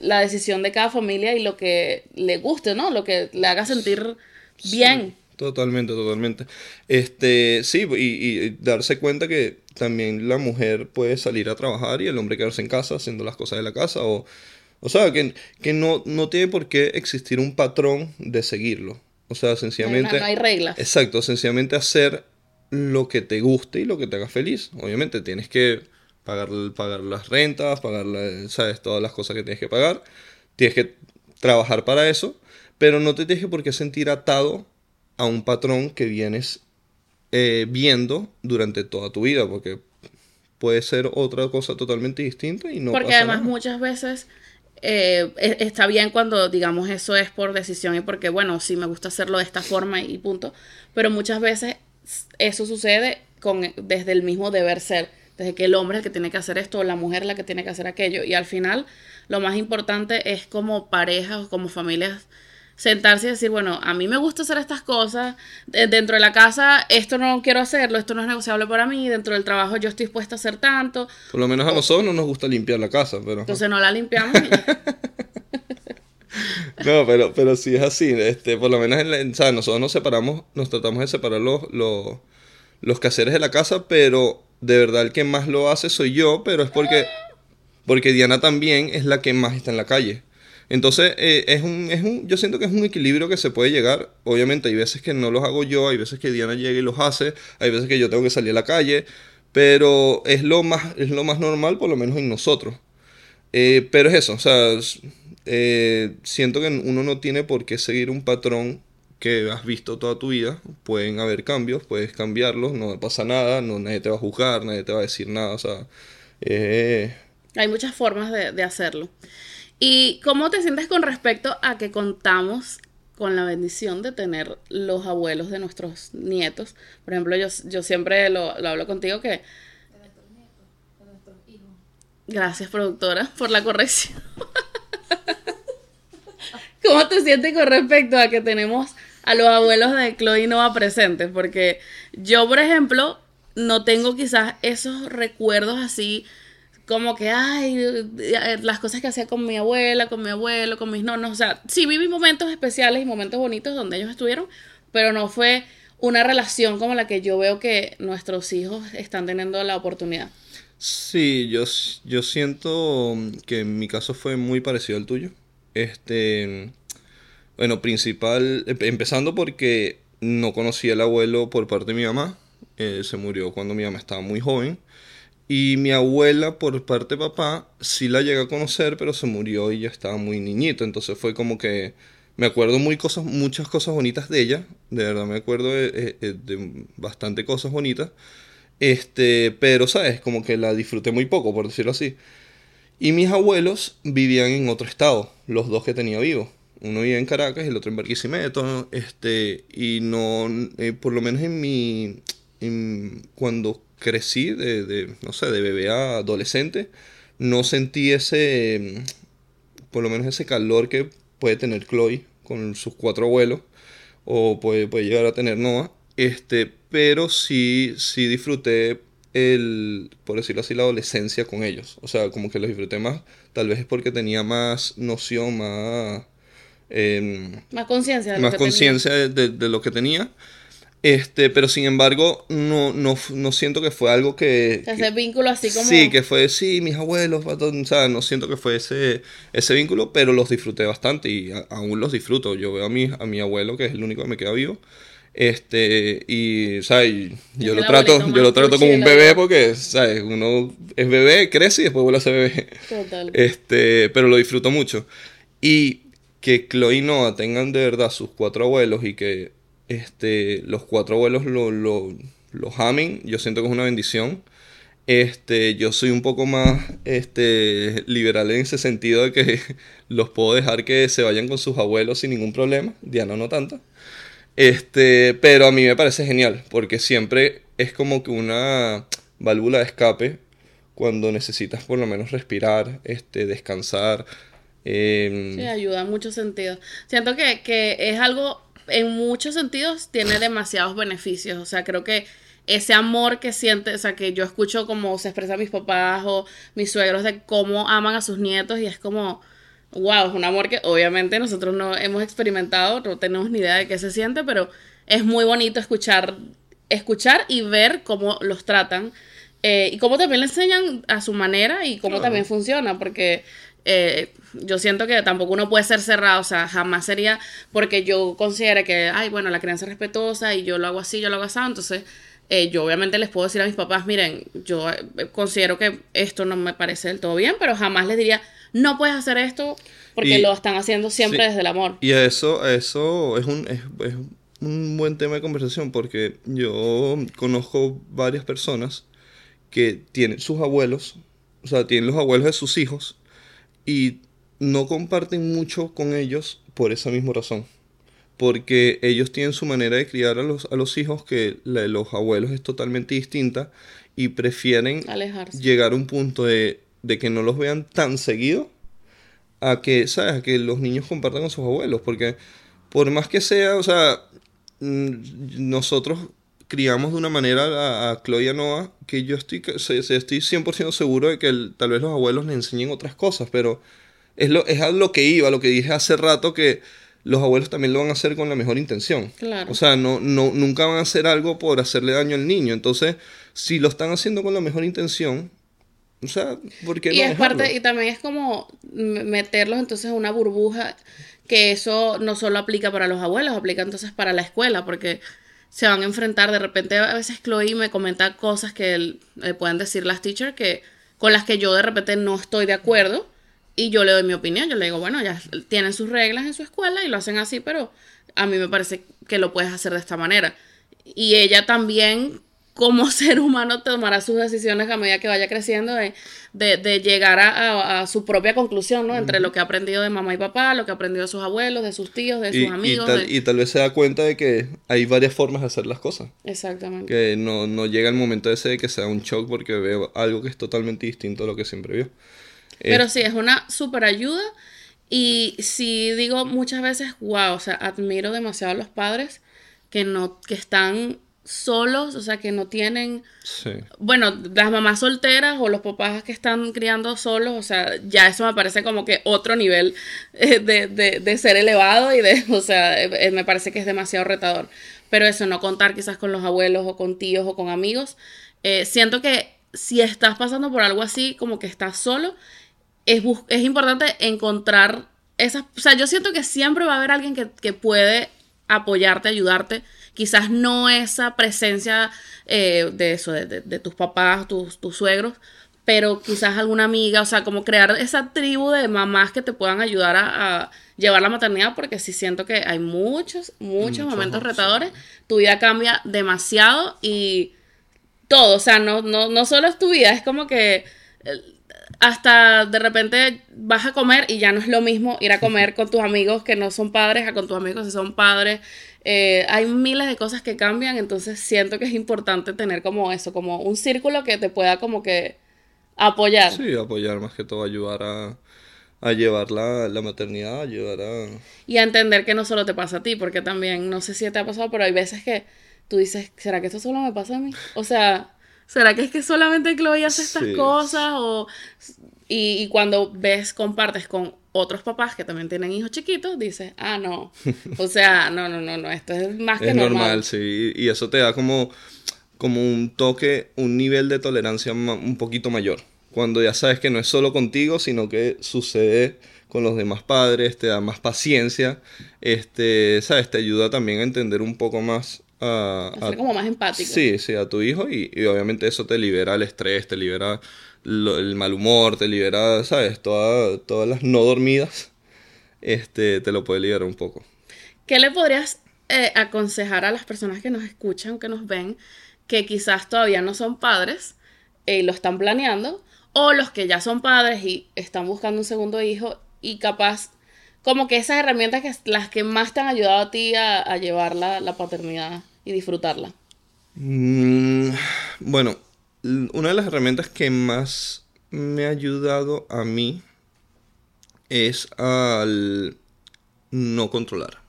S2: la decisión de cada familia y lo que le guste, ¿no? Lo que le haga sentir bien.
S3: Totalmente, totalmente. Este, sí, y, y darse cuenta que también la mujer puede salir a trabajar y el hombre quedarse en casa haciendo las cosas de la casa. O, o sea, que, que no, no tiene por qué existir un patrón de seguirlo. O sea,
S2: No
S3: sencillamente...
S2: no hay reglas.
S3: Exacto, sencillamente hacer lo que te guste y lo que te haga feliz. Obviamente tienes que pagar, pagar las rentas, pagar la- sabes, todas las cosas que tienes que pagar. Tienes que trabajar para eso, pero no te tienes que por qué sentir atado a un patrón que vienes eh, viendo durante toda tu vida, porque puede ser otra cosa totalmente distinta y no
S2: Porque
S3: pasa
S2: además
S3: nada.
S2: muchas veces eh, e- está bien cuando, digamos, eso es por decisión y porque, bueno, sí me gusta hacerlo de esta forma y punto. Pero muchas veces eso sucede con, desde el mismo deber ser. Desde que el hombre es el que tiene que hacer esto o la mujer es la que tiene que hacer aquello. Y al final, lo más importante es como parejas o como familias sentarse y decir, bueno, a mí me gusta hacer estas cosas, de- dentro de la casa esto no quiero hacerlo, esto no es negociable para mí, dentro del trabajo yo estoy dispuesta a hacer tanto,
S3: Por lo menos a nosotros no nos gusta limpiar la casa, pero...
S2: entonces no la limpiamos. y ya.
S3: No, pero, pero sí es así. Este, por lo menos en la- nosotros nos separamos, nos tratamos de separar los, los, los quehaceres de la casa, pero de verdad el que más lo hace soy yo, pero es porque, porque Diana también es la que más está en la calle. Entonces, eh, es un, es un, yo siento que es un equilibrio que se puede llegar. Obviamente, hay veces que no los hago yo, hay veces que Diana llega y los hace, hay veces que yo tengo que salir a la calle, pero es lo más, es lo más normal, por lo menos en nosotros. Eh, pero es eso, o sea, eh, siento que uno no tiene por qué seguir un patrón que has visto toda tu vida. Pueden haber cambios, puedes cambiarlos, no pasa nada, no, nadie te va a juzgar, nadie te va a decir nada, o sea, eh,
S2: Hay muchas formas de, de hacerlo. ¿Y cómo te sientes con respecto a que contamos con la bendición de tener los abuelos de nuestros nietos? Por ejemplo, yo, siempre lo, lo hablo contigo que... Gracias, productora, por la corrección. ¿Cómo te sientes con respecto a que tenemos a los abuelos de Chloe Nova presentes? Porque yo, por ejemplo, no tengo quizás esos recuerdos así como que, ay, eh, las cosas que hacía con mi abuela, con mi abuelo, con mis nonos. O sea, sí viví momentos especiales y momentos bonitos donde ellos estuvieron, pero no fue una relación como la que yo veo que nuestros hijos están teniendo la oportunidad.
S3: Sí, yo, yo siento que en mi caso fue muy parecido al tuyo. Este, bueno, principal, em- empezando porque no conocí al abuelo por parte de mi mamá. eh, se murió cuando mi mamá estaba muy joven. Y mi abuela por parte de papá sí la llegué a conocer, pero se murió y ya estaba muy niñito. Entonces fue como que me acuerdo muy cosas, muchas cosas bonitas de ella. De verdad me acuerdo de, de- de bastante cosas bonitas. Este, pero, ¿sabes? Como que la disfruté muy poco, por decirlo así. Y mis abuelos vivían en otro estado, los dos que tenía vivos. Uno vivía en Caracas y el otro en Barquisimeto. Este, y no, eh, por lo menos en mi, cuando crecí, de, de, no sé, de bebé a adolescente, no sentí ese, por lo menos ese calor que puede tener Chloe con sus cuatro abuelos, o puede, puede llegar a tener Noah, este, pero sí, sí disfruté el, por decirlo así, la adolescencia con ellos. O sea, como que los disfruté más, tal vez es porque tenía más noción, más, em,
S2: Más conciencia
S3: más conciencia de, de- de lo que tenía. Este, pero sin embargo, no, no, no siento que fue algo que...
S2: O sea,
S3: que-
S2: ese vínculo así como...
S3: Sí, que fue, sí, mis abuelos, o sea, no siento que fue ese, ese vínculo, pero los disfruté bastante y a- aún los disfruto. Yo veo a mi, a mi abuelo, que es el único que me queda vivo, este, y, ¿sabes? Yo lo trato, yo lo trato como un bebé porque, ¿sabes? Uno es bebé, crece y después vuelve a ser bebé.
S2: Total.
S3: Este, pero lo disfruto mucho. Y que Chloe y Noah tengan de verdad sus cuatro abuelos y que este, los cuatro abuelos lo, lo, los amen, yo siento que es una bendición. Este, yo soy un poco más este, liberal en ese sentido de que los puedo dejar que se vayan con sus abuelos sin ningún problema. Diana no tanto. Este, pero a mí me parece genial, porque siempre es como que una válvula de escape cuando necesitas por lo menos respirar, este, descansar. em,
S2: Sí, ayuda en muchos sentidos. Siento que, que es algo, en muchos sentidos, tiene demasiados beneficios. O sea, creo que ese amor que siente, o sea, que yo escucho como se expresan mis papás o mis suegros de cómo aman a sus nietos y es como, wow, es un amor que obviamente nosotros no hemos experimentado, no tenemos ni idea de qué se siente, pero es muy bonito escuchar, escuchar y ver cómo los tratan. eh, y cómo también le enseñan a su manera y cómo
S3: Claro.
S2: también funciona, porque eh, yo siento que tampoco uno puede ser cerrado, o sea, jamás sería porque yo considere que, ay, bueno, la crianza es respetuosa y yo lo hago así, yo lo hago así, entonces eh, yo obviamente les puedo decir a mis papás, miren, yo eh, considero que esto no me parece del todo bien, pero jamás les diría, no puedes hacer esto porque
S3: Y-
S2: lo están haciendo siempre
S3: sí.
S2: desde el amor.
S3: Y eso, eso es un, es, es un buen tema de conversación porque yo conozco varias personas que tienen sus abuelos, o sea, tienen los abuelos de sus hijos y no comparten mucho con ellos por esa misma razón. Porque ellos tienen su manera de criar a los, a los hijos que la de los abuelos es totalmente distinta y prefieren
S2: Alejarse.
S3: llegar a un punto de, de que no los vean tan seguido a que, ¿sabes? A que los niños compartan con sus abuelos. Porque por más que sea, o sea, mm, nosotros criamos de una manera a, a Chloe y a Noah que yo estoy, se- se- estoy 100% seguro de que el- tal vez los abuelos le enseñen otras cosas, pero es, lo, es a lo que iba, lo que dije hace rato, que los abuelos también lo van a hacer con la mejor intención.
S2: Claro.
S3: O sea, no, no, nunca van a hacer algo por hacerle daño al niño. Entonces, si lo están haciendo con la mejor intención, o sea, ¿por qué
S2: y
S3: no
S2: es
S3: dejarlo?
S2: parte, y también es como meterlos entonces en una burbuja que eso no solo aplica para los abuelos, aplica entonces para la escuela, porque se van a enfrentar, de repente a veces Chloe me comenta cosas que le pueden decir las teachers que con las que yo de repente no estoy de acuerdo y yo le doy mi opinión, yo le digo, bueno, ya tienen sus reglas en su escuela y lo hacen así, pero a mí me parece que lo puedes hacer de esta manera. Y ella también, como ser humano, tomará sus decisiones a medida que vaya creciendo de, de, de llegar a, a- a su propia conclusión, ¿no? Entre lo que ha aprendido de mamá y papá, lo que ha aprendido de sus abuelos, de sus tíos, de sus
S3: y
S2: amigos.
S3: tal,
S2: de-
S3: y tal vez se da cuenta de que hay varias formas de hacer las cosas.
S2: Exactamente.
S3: Que no, no llega el momento ese de que sea un shock porque veo algo que es totalmente distinto a lo que siempre vio.
S2: Pero
S3: Eh,
S2: sí, es una super ayuda. Y sí digo muchas veces, wow, o sea, admiro demasiado a los padres que no, que están solos, o sea, que no tienen,
S3: sí.
S2: bueno, las mamás solteras o los papás que están criando solos, o sea, ya eso me parece como que otro nivel eh, de, de, de ser elevado y de, o sea, eh, me parece que es demasiado retador. Pero eso, no contar quizás con los abuelos o con tíos o con amigos. eh, siento que si estás pasando por algo así, como que estás solo, es, es importante encontrar esas... O sea, yo siento que siempre va a haber alguien que, que puede apoyarte, ayudarte. Quizás no esa presencia eh, de eso, de, de- de tus papás, tus, tus suegros, pero quizás alguna amiga, o sea, como crear esa tribu de mamás que te puedan ayudar a, a llevar la maternidad, porque sí siento que hay muchos, muchos momentos retadores. Tu vida cambia demasiado y todo, o sea, no, no, no solo es tu vida, es como que eh, hasta de repente vas a comer y ya no es lo mismo ir a comer con tus amigos que no son padres a con tus amigos que son padres. Eh, hay miles de cosas que cambian, entonces siento que es importante tener como eso, como un círculo que te pueda como que apoyar.
S3: Sí, apoyar más que todo, ayudar a, a llevar la, la maternidad, ayudar a...
S2: Y a entender que no solo te pasa a ti, porque también, no sé si te ha pasado, pero hay veces que tú dices, ¿será que esto solo me pasa a mí? O sea, ¿será que es que solamente Chloe hace estas
S3: Sí.
S2: cosas? O... Y, y cuando ves, compartes con otros papás que también tienen hijos chiquitos, dices, ah, no. O sea, no, no, no, no, esto es más que
S3: Es
S2: normal.
S3: normal, sí. Y eso te da como, como un toque, un nivel de tolerancia un poquito mayor. Cuando ya sabes que no es solo contigo, sino que sucede con los demás padres, te da más paciencia, este, sabes, te ayuda también a entender un poco más a,
S2: A ser como más empático.
S3: Sí, sí, a tu hijo y, y obviamente eso te libera el estrés, te libera lo- el mal humor, te libera, sabes, Toda- todas las no dormidas, este, te lo puede liberar un poco.
S2: ¿Qué le podrías eh, aconsejar a las personas que nos escuchan, que nos ven, que quizás todavía no son padres eh, y lo están planeando, o los que ya son padres y están buscando un segundo hijo y capaz, como que esas herramientas que las que más te han ayudado a ti a, a llevar la, la paternidad y disfrutarla?
S3: Mm, bueno, una de las herramientas que más me ha ayudado a mí es al no controlar.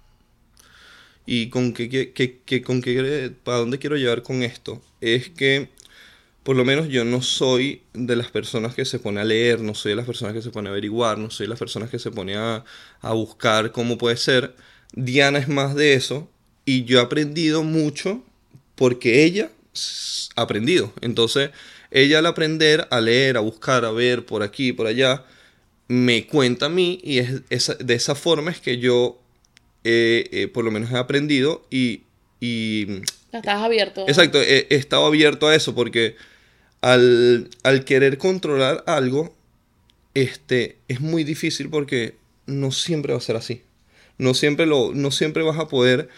S3: Y con qué- qué- qué- con qué, para dónde quiero llevar con esto, es que por lo menos yo no soy de las personas que se pone a leer, no soy de las personas que se pone a averiguar, no soy de las personas que se pone a, a buscar cómo puede ser. Diana es más de eso y yo he aprendido mucho porque ella ha aprendido. Entonces, ella al aprender, a leer, a buscar, a ver por aquí, por allá, me cuenta a mí y es, esa- de esa forma es que yo eh, eh, por lo menos he aprendido y, y
S2: Estás abierto.
S3: Exacto, he, he estado abierto a eso porque al, al querer controlar algo, este, es muy difícil porque no siempre va a ser así. No siempre, lo, no siempre vas a poder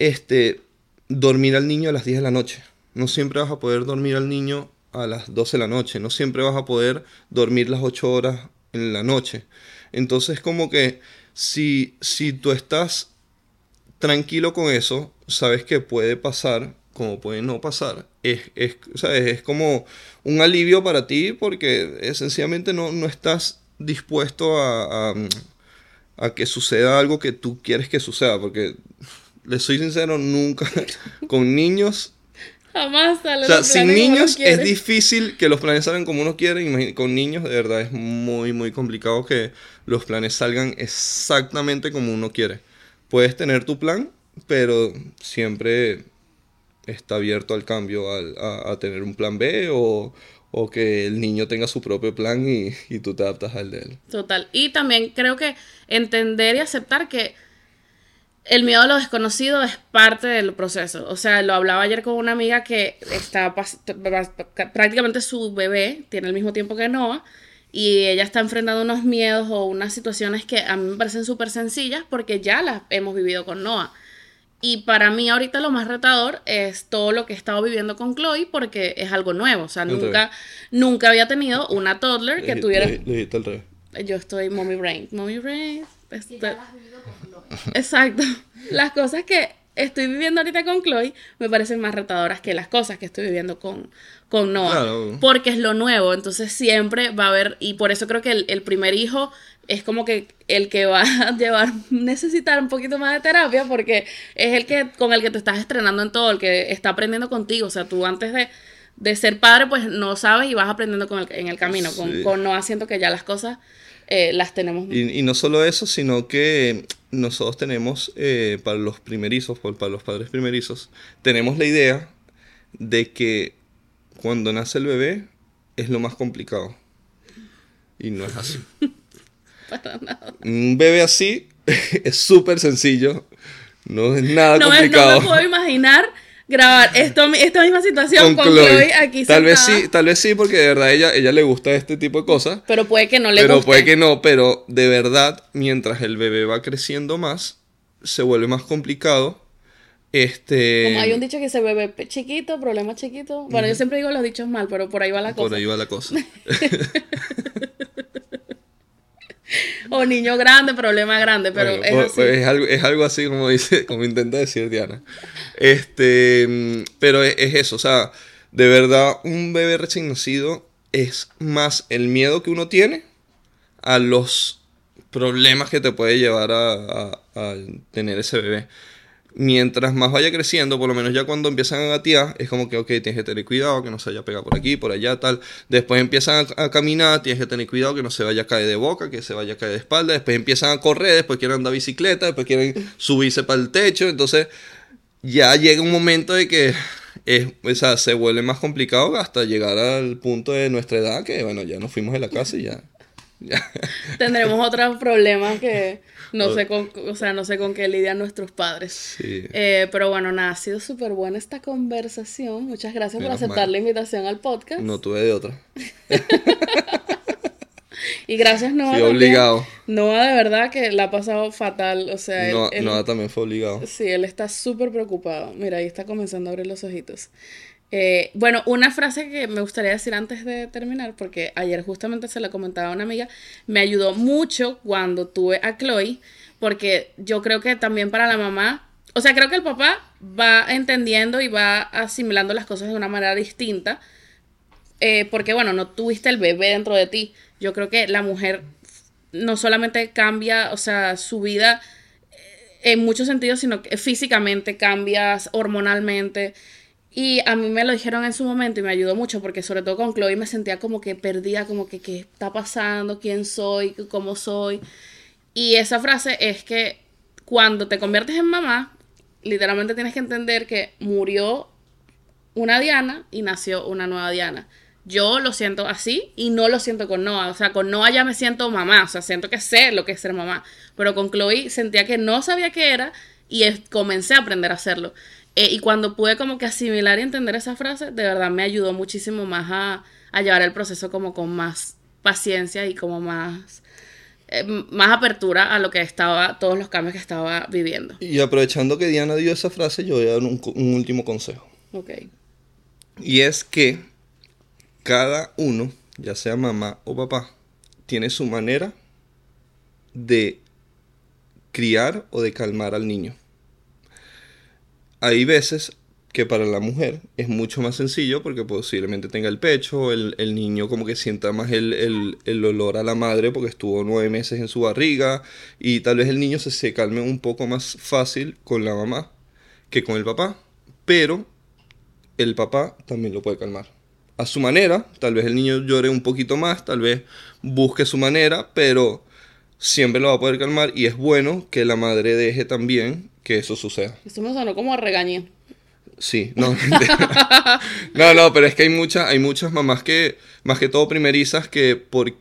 S3: este, dormir al niño a las 10 de la noche. No siempre vas a poder dormir al niño a las 12 de la noche. No siempre vas a poder dormir las 8 horas en la noche. Entonces como que si, si tú estás tranquilo con eso, sabes que puede pasar como puede no pasar. Es, es, ¿sabes? es como un alivio para ti porque eh, sencillamente no, no estás dispuesto a, a, a que suceda algo que tú quieres que suceda, porque les soy sincero, nunca con niños
S2: Jamás sale
S3: o sea, sin niños es difícil que los planes salgan como uno quiere. Imagin- Con niños, de verdad, es muy, muy complicado que los planes salgan exactamente como uno quiere. Puedes tener tu plan, pero siempre está abierto al cambio, al- a, a tener un plan B o, o que el niño tenga su propio plan y, y tú te adaptas al de él.
S2: Total. Y también creo que entender y aceptar que el miedo a lo desconocido es parte del proceso. O sea, lo hablaba ayer con una amiga que está prácticamente su bebé tiene el mismo tiempo que Noah y ella está enfrentando unos miedos o unas situaciones que a mí me parecen súper sencillas porque ya las hemos vivido con Noah. Y para mí ahorita lo más retador es todo lo que he estado viviendo con Chloe porque es algo nuevo. O sea, nunca, nunca había tenido una toddler que tuviera... Yo estoy mommy brain. Mommy brain. este- Exacto. Las cosas que estoy viviendo ahorita con Chloe me parecen más retadoras que las cosas que estoy viviendo con, con Noah.
S3: Claro.
S2: Porque es lo nuevo. Entonces siempre va a haber. Y por eso creo que el, el primer hijo es como que el que va a llevar, necesitar un poquito más de terapia porque es el que con el que te estás estrenando en todo, el que está aprendiendo contigo. O sea, tú antes de, de ser padre, pues no sabes y vas aprendiendo con el- en el camino. Con, con Noah siento que ya las cosas eh, las tenemos
S3: Y, y no solo eso, sino que nosotros tenemos, eh, para los primerizos, para los padres primerizos, tenemos la idea de que cuando nace el bebé es lo más complicado. Y no es así.
S2: para nada.
S3: Un bebé así es súper sencillo, no es nada
S2: No me, no
S3: complicado.
S2: me puedo imaginar grabar esto, esta misma situación con, Chloe. aquí
S3: tal vez sí, tal vez sí, porque de verdad ella, ella le gusta este tipo de cosas.
S2: Pero puede que no le
S3: pero
S2: guste.
S3: puede que no, pero de verdad, mientras el bebé va creciendo más, se vuelve más complicado. Este.
S2: Como hay un dicho que se bebe pe- chiquito, problema chiquito. Bueno, yo siempre digo los dichos mal, pero por ahí va la cosa.
S3: Por ahí va la cosa.
S2: O niño grande, problema grande, pero
S3: Bueno,
S2: es
S3: pues-
S2: así.
S3: pues es algo, es algo así como dice, como intenta decir Diana. Este, mm, pero es, es eso, o sea, de verdad, un bebé recién nacido es más el miedo que uno tiene a los problemas que te puede llevar a, a- a tener ese bebé. Mientras más vaya creciendo, por lo menos ya cuando empiezan a gatear, es como que, ok, tienes que tener cuidado, que no se vaya a pegar por aquí, por allá, tal. Después empiezan a, a caminar, tienes que tener cuidado, que no se vaya a caer de boca, que se vaya a caer de espalda. Después empiezan a correr, después quieren andar bicicleta, después quieren subirse para el techo. Entonces, ya llega un momento de que es, o sea, se vuelve más complicado hasta llegar al punto de nuestra edad, que bueno, ya nos fuimos de la casa y ya. ya.
S2: Tendremos otros problemas que no sé con, o sea, no sé con qué lidian nuestros padres.
S3: Sí.
S2: Eh, pero bueno, nada, ha sido súper buena esta conversación. Muchas gracias por aceptar
S3: mal.
S2: la invitación al podcast.
S3: No tuve de otra.
S2: Y gracias, Noah.
S3: Fui obligado.
S2: Noah, de verdad que la ha pasado fatal. O sea, él-
S3: No,
S2: él-
S3: Noah también fue obligado.
S2: Sí, él está súper preocupado. Mira, ahí está comenzando a abrir los ojitos. Eh, bueno, una frase que me gustaría decir antes de terminar, porque ayer justamente se la comentaba a una amiga, me ayudó mucho cuando tuve a Chloe, porque yo creo que también para la mamá, o sea, creo que el papá va entendiendo y va asimilando las cosas de una manera distinta, eh, porque bueno, no tuviste el bebé dentro de ti. Yo creo que la mujer no solamente cambia, o sea, su vida en muchos sentidos, sino que físicamente cambias, hormonalmente. Y a mí me lo dijeron en su momento y me ayudó mucho porque sobre todo con Chloe me sentía como que perdida, como que qué está pasando, quién soy, cómo soy. Y esa frase es que cuando te conviertes en mamá, literalmente tienes que entender que murió una Diana y nació una nueva Diana. Yo lo siento así y no lo siento con Noah. O sea, con Noah ya me siento mamá. O sea, siento que sé lo que es ser mamá. Pero con Chloe sentía que no sabía qué era y comencé a aprender a hacerlo. Eh, y cuando pude como que asimilar y entender esa frase, de verdad me ayudó muchísimo más a, a llevar el proceso como con más paciencia y como más, eh, más apertura a lo que estaba, todos los cambios que estaba viviendo.
S3: Y aprovechando que Diana dio esa frase, yo voy a dar un, un último consejo.
S2: Ok.
S3: Y es que cada uno, ya sea mamá o papá, tiene su manera de criar o de calmar al niño. Hay veces que para la mujer es mucho más sencillo porque posiblemente tenga el pecho, el, el niño como que sienta más el, el, el, olor a la madre porque estuvo nueve meses en su barriga y tal vez el niño se, se calme un poco más fácil con la mamá que con el papá, pero el papá también lo puede calmar. A su manera, tal vez el niño llore un poquito más, tal vez busque su manera, pero siempre lo va a poder calmar y es bueno que la madre deje también que eso suceda.
S2: Eso me sonó como a regaño.
S3: Sí, no. no, no, pero es que hay muchas, hay muchas mamás que, más que todo primerizas, que por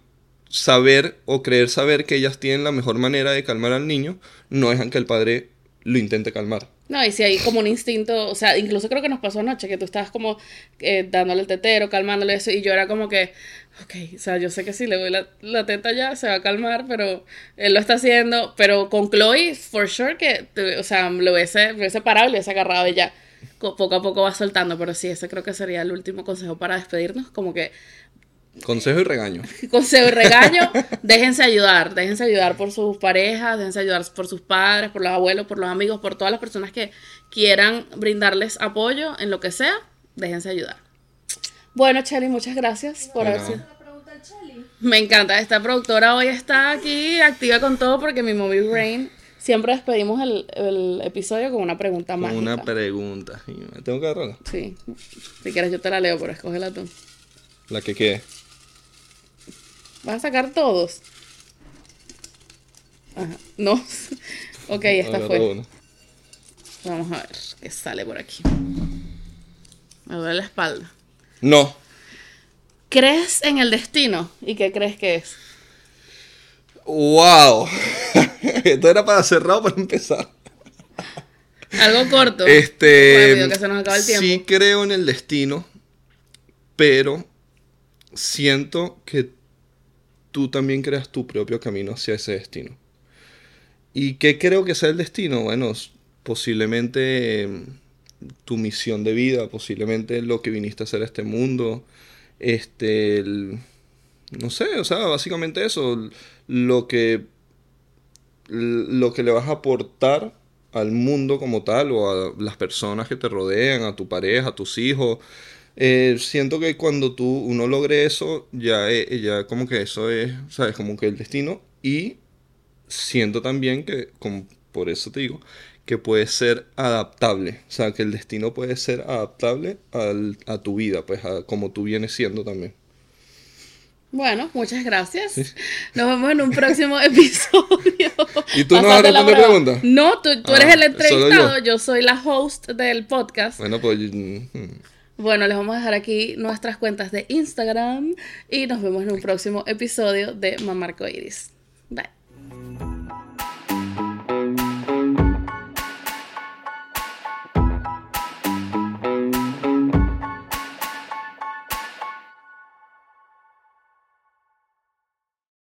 S3: saber o creer saber que ellas tienen la mejor manera de calmar al niño, no dejan que el padre lo intente calmar.
S2: No, y si hay como un instinto, o sea, incluso creo que nos pasó anoche, que tú estabas como eh, dándole el tetero, calmándole eso, y yo era como que, ok, o sea, yo sé que si le doy la, la, teta ya se va a calmar, pero él lo está haciendo, pero con Chloe, for sure que, o sea, lo hubiese, lo hubiese parado y lo hubiese agarrado y ya poco a poco va soltando, pero sí, ese creo que sería el último consejo para despedirnos, como que...
S3: Consejo y regaño.
S2: Consejo y regaño, déjense ayudar, déjense ayudar por sus parejas, déjense ayudar por sus padres, por los abuelos, por los amigos, por todas las personas que quieran brindarles apoyo en lo que sea, déjense ayudar. Bueno, Chelly, muchas gracias por haber sido... Me encanta, esta productora hoy está aquí activa con todo porque mi movie brain Siempre despedimos el, el episodio con una pregunta más.
S3: Una pregunta. ¿Me tengo que agarrarla?
S2: Sí. Si quieres yo te la leo, pero escógela tú.
S3: ¿La que quede?
S2: ¿Vas a sacar todos? Ajá. No. ok, esta fue. Uno. Vamos a ver qué sale por aquí. Me duele la espalda.
S3: No.
S2: ¿Crees en el destino? ¿Y qué crees que es?
S3: ¡Wow! Esto era para cerrado para empezar.
S2: Algo corto.
S3: Este. Sí creo en el destino, pero siento que tú también creas tu propio camino hacia ese destino. ¿Y qué creo que sea el destino? Bueno, posiblemente em, tu misión de vida, posiblemente lo que viniste a hacer a este mundo, este, no sé, o sea, básicamente eso, lo que lo que le vas a aportar al mundo como tal o a las personas que te rodean, a tu pareja, a tus hijos. Eh, siento que cuando tú uno logre eso, ya, eh, ya como que eso es, ¿sabes? Como que el destino. Y siento también que, como, por eso te digo, que puede ser adaptable. O sea, que el destino puede ser adaptable al, a tu vida, pues a como tú vienes siendo también.
S2: Bueno, muchas gracias. Nos vemos en un próximo episodio.
S3: ¿Y tú no vas a responder preguntas?
S2: No, tú, tú eres ah, el entrevistado, yo. soy la host del podcast.
S3: Bueno, pues... Mm.
S2: Bueno, les vamos a dejar aquí nuestras cuentas de Instagram y nos vemos en un próximo episodio de Mamarco Iris. Bye.